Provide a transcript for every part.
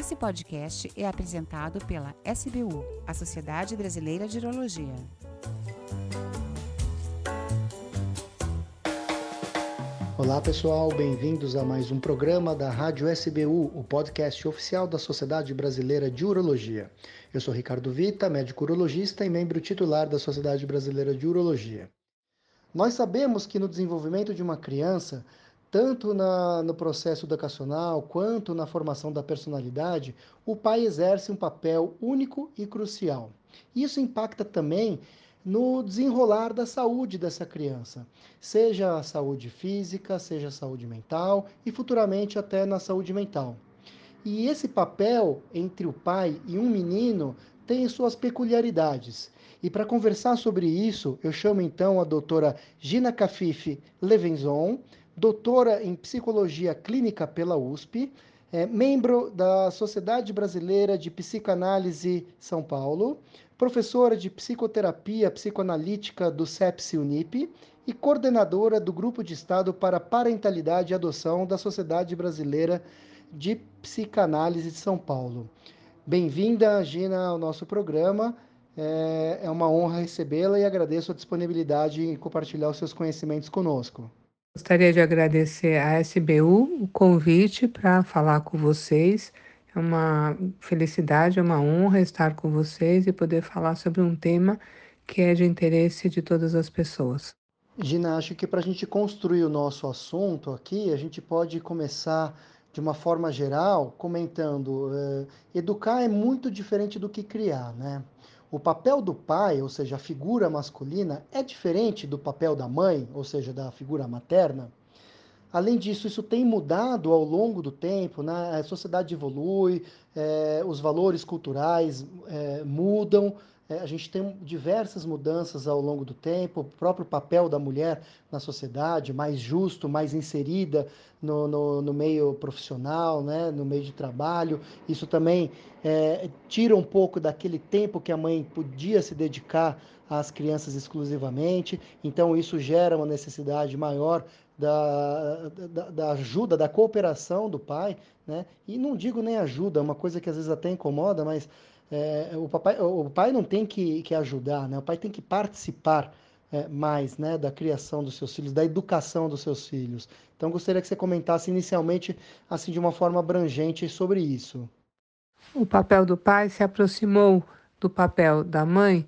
Esse podcast é apresentado pela SBU, a Sociedade Brasileira de Urologia. Olá pessoal, bem-vindos a mais um programa da Rádio SBU, o podcast oficial da Sociedade Brasileira de Urologia. Eu sou Ricardo Vita, médico urologista e membro titular da Sociedade Brasileira de Urologia. Nós sabemos que no desenvolvimento de uma criança, tanto na, no processo educacional quanto na formação da personalidade, o pai exerce um papel único e crucial. Isso impacta também no desenrolar da saúde dessa criança, seja a saúde física, seja a saúde mental e futuramente até na saúde mental. E esse papel entre o pai e um menino tem suas peculiaridades. E para conversar sobre isso, eu chamo então a doutora Gina Cafife Levenzon, doutora em psicologia clínica pela USP, é, membro da Sociedade Brasileira de Psicanálise São Paulo, professora de psicoterapia psicoanalítica do CEPSI Unip e coordenadora do Grupo de Estado para Parentalidade e Adoção da Sociedade Brasileira de Psicanálise de São Paulo. Bem-vinda, Gina, ao nosso programa. É, é uma honra recebê-la e agradeço a disponibilidade em compartilhar os seus conhecimentos conosco. Gostaria de agradecer à SBU o convite para falar com vocês. É uma felicidade, é uma honra estar com vocês e poder falar sobre um tema que é de interesse de todas as pessoas. Gina, acho que para a gente construir o nosso assunto aqui, a gente pode começar de uma forma geral comentando: uh, educar é muito diferente do que criar, né? O papel do pai, ou seja, a figura masculina, é diferente do papel da mãe, ou seja, da figura materna. Além disso, isso tem mudado ao longo do tempo, né? a sociedade evolui, é, os valores culturais é, mudam, a gente tem diversas mudanças ao longo do tempo, o próprio papel da mulher na sociedade, mais justo, mais inserida no, no, no meio profissional, né, no meio de trabalho. Isso também é, tira um pouco daquele tempo que a mãe podia se dedicar às crianças exclusivamente, então isso gera uma necessidade maior da, da, da, ajuda, da cooperação do pai, né? E não digo nem ajuda, é uma coisa que às vezes até incomoda, mas é, o, papai, o pai não tem que, que ajudar, né? O pai tem que participar é, mais né, da criação dos seus filhos, da educação dos seus filhos. Então, gostaria que você comentasse inicialmente, assim, de uma forma abrangente sobre isso. O papel do pai se aproximou do papel da mãe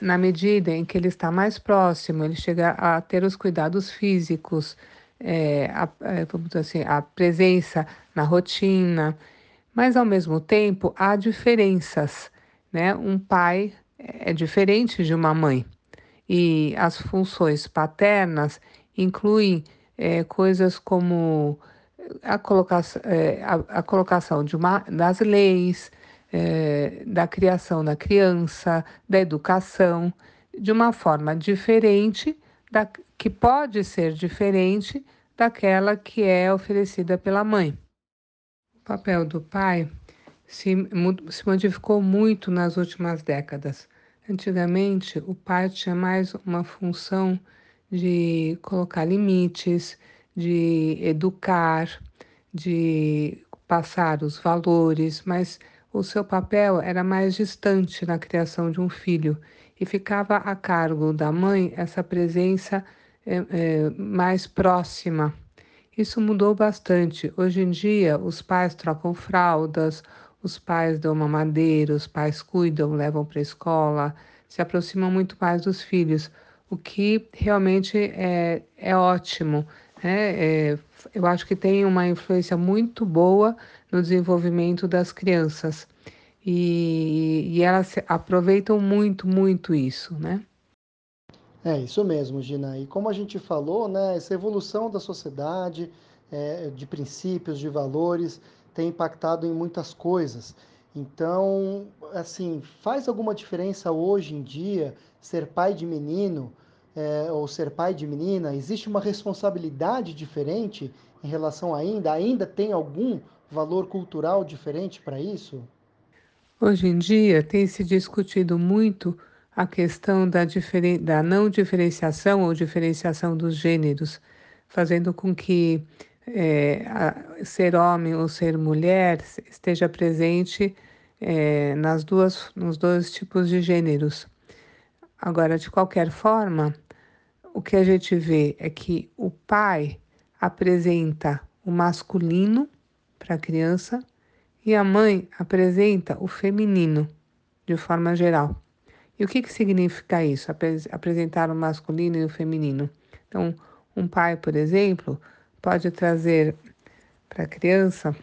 na medida em que ele está mais próximo, ele chega a ter os cuidados físicos, é, a, é, assim, a presença na rotina, mas ao mesmo tempo há diferenças, né? Um pai é diferente de uma mãe e as funções paternas incluem é, coisas como a colocação, é, a, a, colocação de uma, das leis, é, da criação da criança, da educação, de uma forma diferente, da, que pode ser diferente daquela que é oferecida pela mãe papel do pai se, se modificou muito nas últimas décadas. Antigamente, o pai tinha mais uma função de colocar limites, de educar, de passar os valores, mas o seu papel era mais distante na criação de um filho e ficava a cargo da mãe essa presença é, é, mais próxima isso mudou bastante. Hoje em dia, os pais trocam fraldas, os pais dão mamadeira, os pais cuidam, levam para a escola, se aproximam muito mais dos filhos, o que realmente é, é ótimo. Né? É, eu acho que tem uma influência muito boa no desenvolvimento das crianças. E, e elas aproveitam muito, muito isso, né? É isso mesmo, Gina. E como a gente falou, né, essa evolução da sociedade, é, de princípios, de valores, tem impactado em muitas coisas. Então, assim, faz alguma diferença hoje em dia ser pai de menino é, ou ser pai de menina? Existe uma responsabilidade diferente em relação ainda? Ainda tem algum valor cultural diferente para isso? Hoje em dia tem se discutido muito a questão da, da não diferenciação ou diferenciação dos gêneros, fazendo com que é, ser homem ou ser mulher esteja presente é, nas duas, nos dois tipos de gêneros. Agora, de qualquer forma, o que a gente vê é que o pai apresenta o masculino para a criança e a mãe apresenta o feminino, de forma geral. E o que, que significa isso, apresentar o masculino e o feminino? Então, um pai, por exemplo, pode trazer para a criança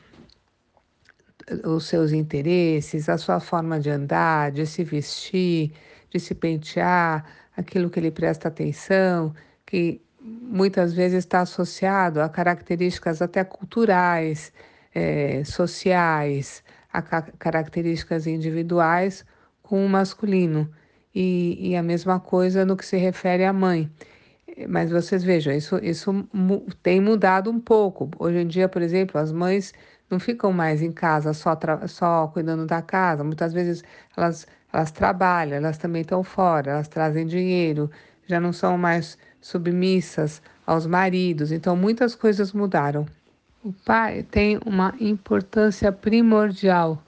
os seus interesses, a sua forma de andar, de se vestir, de se pentear, aquilo que ele presta atenção, que muitas vezes está associado a características até culturais, é, sociais, a características individuais com o masculino. E, e, a mesma coisa no que se refere à mãe. Mas vocês vejam, isso, isso tem mudado um pouco. Hoje em dia, por exemplo, as mães não ficam mais em casa só, só cuidando da casa. Muitas vezes elas, elas trabalham, elas também estão fora, elas trazem dinheiro, já não são mais submissas aos maridos. Então, muitas coisas mudaram. O pai tem uma importância primordial,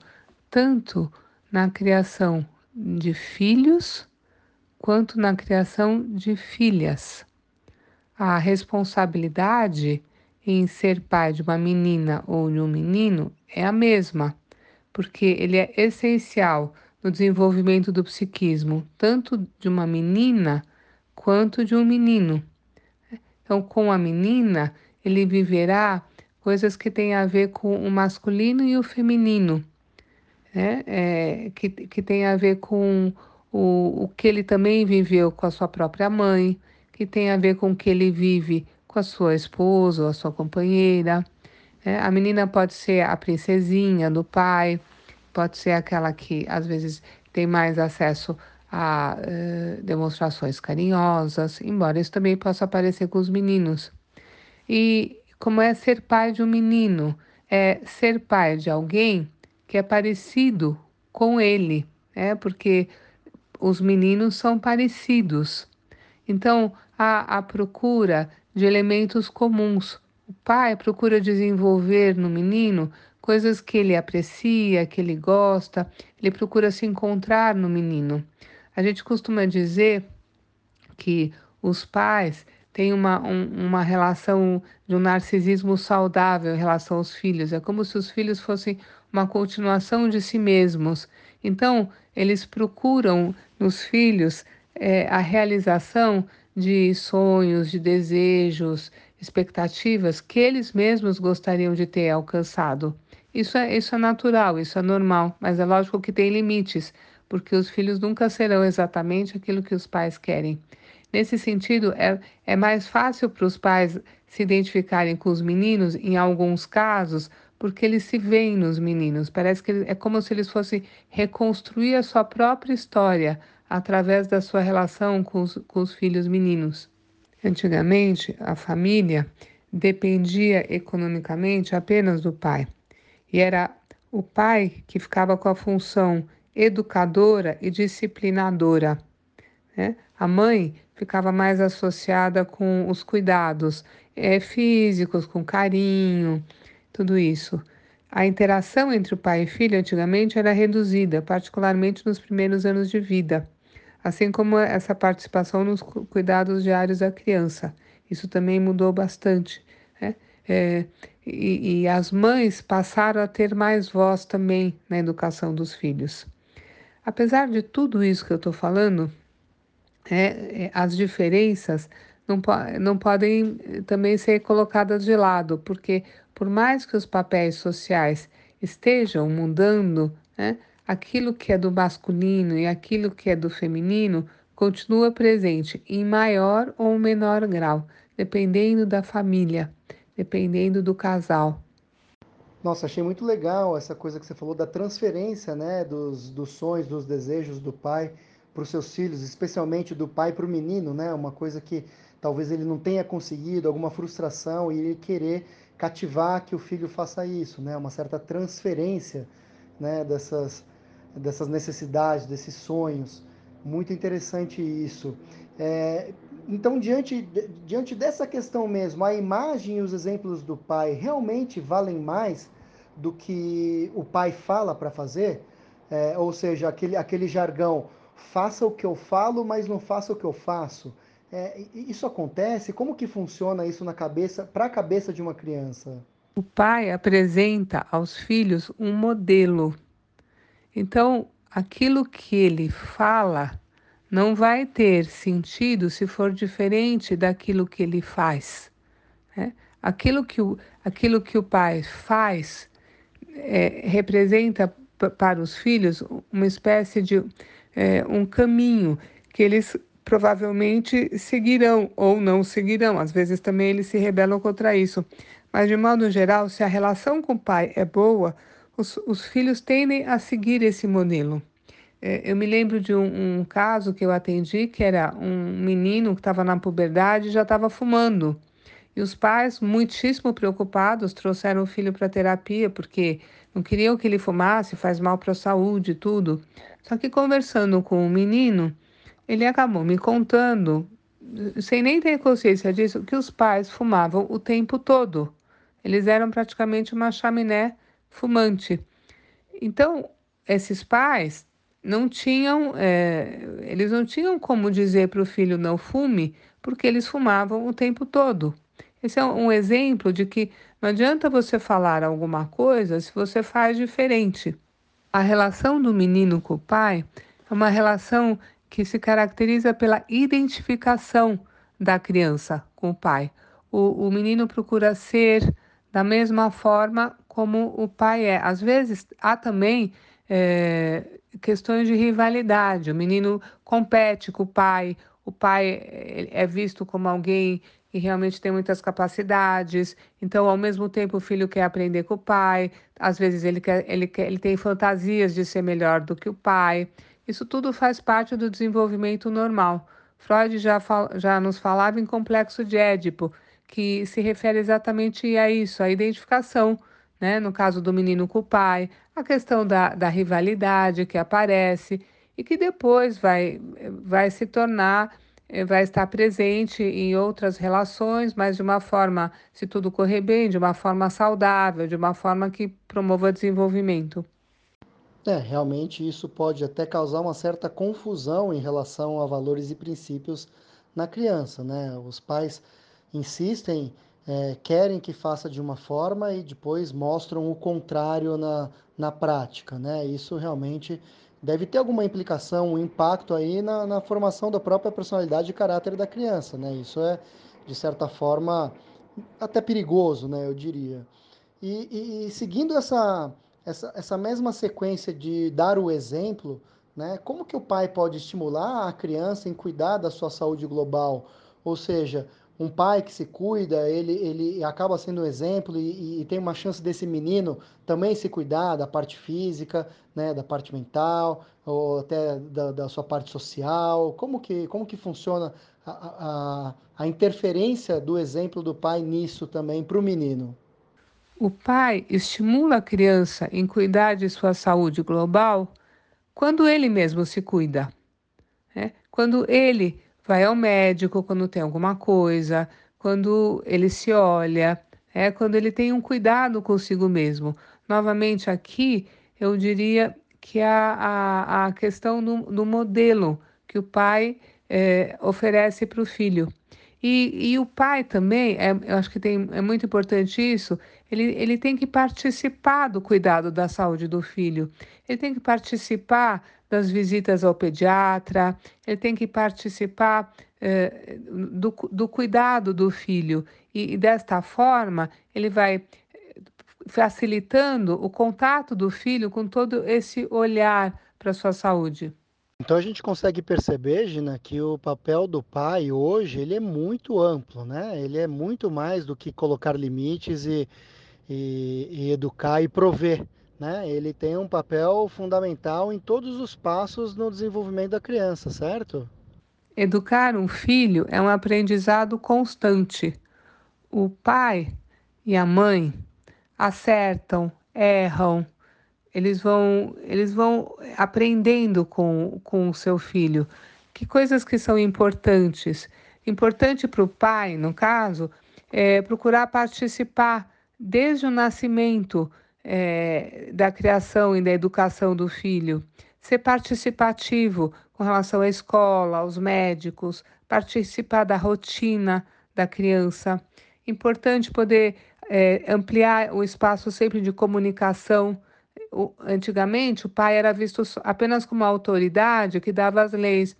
tanto na criação de filhos quanto na criação de filhas. A responsabilidade em ser pai de uma menina ou de um menino é a mesma, porque ele é essencial no desenvolvimento do psiquismo, tanto de uma menina quanto de um menino. Então, com a menina, ele viverá coisas que têm a ver com o masculino e o feminino, né? É, que, que tem a ver com o, o que ele também viveu com a sua própria mãe, que tem a ver com o que ele vive com a sua esposa ou a sua companheira. Né? A menina pode ser a princesinha do pai, pode ser aquela que às vezes tem mais acesso a uh, demonstrações carinhosas, embora isso também possa aparecer com os meninos. E como é ser pai de um menino? É ser pai de alguém que é parecido com ele, né? porque os meninos são parecidos. Então, há a procura de elementos comuns. O pai procura desenvolver no menino coisas que ele aprecia, que ele gosta, ele procura se encontrar no menino. A gente costuma dizer que os pais têm uma, um, uma relação de um narcisismo saudável em relação aos filhos. É como se os filhos fossem uma continuação de si mesmos. Então, eles procuram nos filhos é, a realização de sonhos, de desejos, expectativas que eles mesmos gostariam de ter alcançado. Isso é, isso é natural, isso é normal, mas é lógico que tem limites, porque os filhos nunca serão exatamente aquilo que os pais querem. Nesse sentido, é, é mais fácil para os pais se identificarem com os meninos, em alguns casos, porque eles se veem nos meninos. Parece que é como se eles fossem reconstruir a sua própria história através da sua relação com os, com os filhos meninos. Antigamente, a família dependia economicamente apenas do pai, e era o pai que ficava com a função educadora e disciplinadora. Né? A mãe ficava mais associada com os cuidados é, físicos, com carinho, tudo isso. A interação entre o pai e filho antigamente era reduzida, particularmente nos primeiros anos de vida assim como essa participação nos cuidados diários da criança. Isso também mudou bastante. Né? É, e, e, as mães passaram a ter mais voz também na educação dos filhos. Apesar de tudo isso que eu estou falando, é, é, as diferenças não, não podem eh, também ser colocadas de lado, porque por mais que os papéis sociais estejam mudando, né, aquilo que é do masculino e aquilo que é do feminino continua presente em maior ou menor grau, dependendo da família, dependendo do casal. Nossa, achei muito legal essa coisa que você falou da transferência, né, dos, dos sonhos, dos desejos do pai para os seus filhos, especialmente do pai para o menino, né, uma coisa que talvez ele não tenha conseguido, alguma frustração e ele querer cativar que o filho faça isso, né, uma certa transferência, né, dessas dessas necessidades, desses sonhos. Muito interessante isso. É, então, diante, diante dessa questão mesmo, a imagem e os exemplos do pai realmente valem mais do que o pai fala para fazer? É, ou seja, aquele, aquele jargão, faça o que eu falo, mas não faça o que eu faço. É, isso acontece? Como que funciona isso na cabeça, para a cabeça de uma criança? O pai apresenta aos filhos um modelo. Então, aquilo que ele fala não vai ter sentido se for diferente daquilo que ele faz. Né? Aquilo, que o, aquilo que o pai faz é, representa para os filhos uma espécie de é, um caminho que eles provavelmente seguirão ou não seguirão. Às vezes também eles se rebelam contra isso. Mas, de modo geral, se a relação com o pai é boa, os, os filhos tendem a seguir esse modelo. É, eu me lembro de um, um, caso que eu atendi, que era um menino que estava na puberdade e já estava fumando. E os pais, muitíssimo preocupados, trouxeram o filho para terapia, porque não queriam que ele fumasse, faz mal para a saúde e tudo. Só que conversando com o menino, ele acabou me contando, sem nem ter consciência disso, que os pais fumavam o tempo todo. Eles eram praticamente uma chaminé fumante. Então, esses pais não tinham, é, eles não tinham como dizer para o filho não fume, porque eles fumavam o tempo todo. Esse é um exemplo de que não adianta você falar alguma coisa se você faz diferente. A relação do menino com o pai é uma relação que se caracteriza pela identificação da criança com o pai. O, o menino procura ser da mesma forma como o pai é. Às vezes há também é, questões de rivalidade. O menino compete com o pai, o pai é visto como alguém que realmente tem muitas capacidades. Então, ao mesmo tempo, o filho quer aprender com o pai. Às vezes ele quer, ele quer, ele tem fantasias de ser melhor do que o pai. Isso tudo faz parte do desenvolvimento normal. Freud já, já nos falava em complexo de Édipo, que se refere exatamente a isso, a identificação né? no caso do menino com o pai, a questão da, da rivalidade que aparece e que depois vai, vai se tornar, eh, vai estar presente em outras relações, mas de uma forma, se tudo correr bem, de uma forma saudável, de uma forma que promova desenvolvimento. É, realmente isso pode até causar uma certa confusão em relação a valores e princípios na criança, né? Os pais insistem é, querem que faça de uma forma e depois mostram o contrário na, na prática, né? Isso realmente deve ter alguma implicação, um impacto aí na, na formação da própria personalidade e caráter da criança, né? Isso é, de certa forma, até perigoso, né? Eu diria. E, e, e seguindo essa, essa, essa mesma sequência de dar o exemplo, né? Como que o pai pode estimular a criança em cuidar da sua saúde global? Ou seja, um pai que se cuida, ele, ele acaba sendo um exemplo e, e, tem uma chance desse menino também se cuidar da parte física, né, da parte mental, ou até da, da sua parte social. Como que, como que funciona a, a, a interferência do exemplo do pai nisso também para o menino? O pai estimula a criança em cuidar de sua saúde global quando ele mesmo se cuida. Né? Quando ele vai ao médico quando tem alguma coisa, quando ele se olha, é quando ele tem um cuidado consigo mesmo. Novamente, aqui eu diria que a, a, a questão do, do modelo que o pai é, oferece para o filho. E, e o pai também, é, eu acho que tem, é muito importante isso, ele, ele tem que participar do cuidado da saúde do filho. Ele tem que participar das visitas ao pediatra, ele tem que participar eh, do, do cuidado do filho. E, e desta forma, ele vai eh, facilitando o contato do filho com todo esse olhar para a sua saúde. Então a gente consegue perceber, Gina, que o papel do pai hoje ele é muito amplo, né? Ele é muito mais do que colocar limites e, e, e educar e prover, né? Ele tem um papel fundamental em todos os passos no desenvolvimento da criança, certo? Educar um filho é um aprendizado constante. O pai e a mãe acertam, erram, eles vão, eles vão aprendendo com, com o seu filho que coisas que são importantes. Importante para o pai, no caso, é procurar participar desde o nascimento é, da criação e da educação do filho, ser participativo com relação à escola, aos médicos, participar da rotina da criança. Importante poder é, ampliar o espaço sempre de comunicação. Antigamente, o pai era visto apenas como autoridade que dava as leis,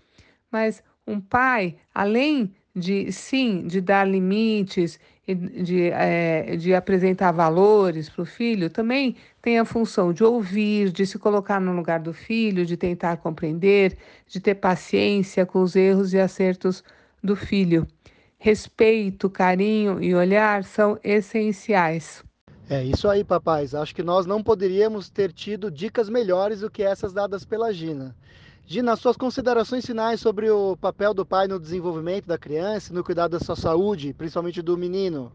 mas um pai, além de, sim, de dar limites, de, é, de apresentar valores para o filho, também tem a função de ouvir, de se colocar no lugar do filho, de tentar compreender, de ter paciência com os erros e acertos do filho. Respeito, carinho e olhar são essenciais. É isso aí, papais. Acho que nós não poderíamos ter tido dicas melhores do que essas dadas pela Gina. Gina, suas considerações finais sobre o papel do pai no desenvolvimento da criança, no cuidado da sua saúde, principalmente do menino.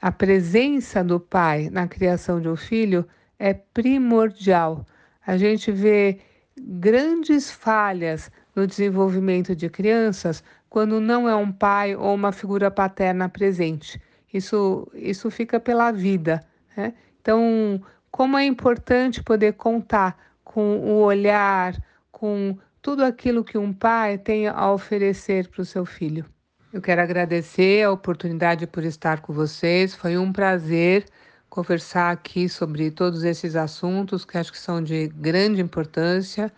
A presença do pai na criação de um filho é primordial. A gente vê grandes falhas no desenvolvimento de crianças quando não é um pai ou uma figura paterna presente. Isso, isso fica pela vida. Né? Então, como é importante poder contar com o olhar, com tudo aquilo que um pai tem a oferecer para o seu filho. Eu quero agradecer a oportunidade por estar com vocês. Foi um prazer conversar aqui sobre todos esses assuntos que acho que são de grande importância.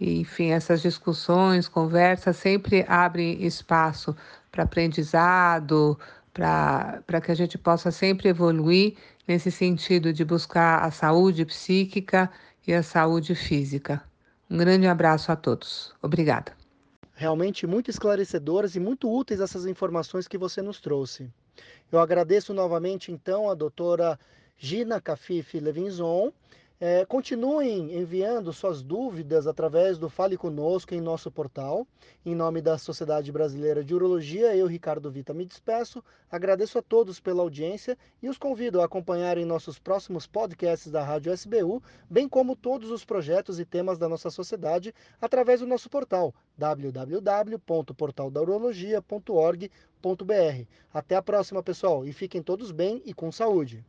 E, enfim, essas discussões, conversas sempre abrem espaço para aprendizado, para que a gente possa sempre evoluir nesse sentido de buscar a saúde psíquica e a saúde física. Um grande abraço a todos. Obrigada. Realmente muito esclarecedoras e muito úteis essas informações que você nos trouxe. Eu agradeço novamente, então, a doutora Gina Cafife Levinzon, é, continuem enviando suas dúvidas através do Fale Conosco em nosso portal. Em nome da Sociedade Brasileira de Urologia, eu, Ricardo Vita, me despeço. Agradeço a todos pela audiência e os convido a acompanharem nossos próximos podcasts da Rádio SBU, bem como todos os projetos e temas da nossa sociedade através do nosso portal www.portaldaurologia.org.br. Até a próxima, pessoal, e fiquem todos bem e com saúde.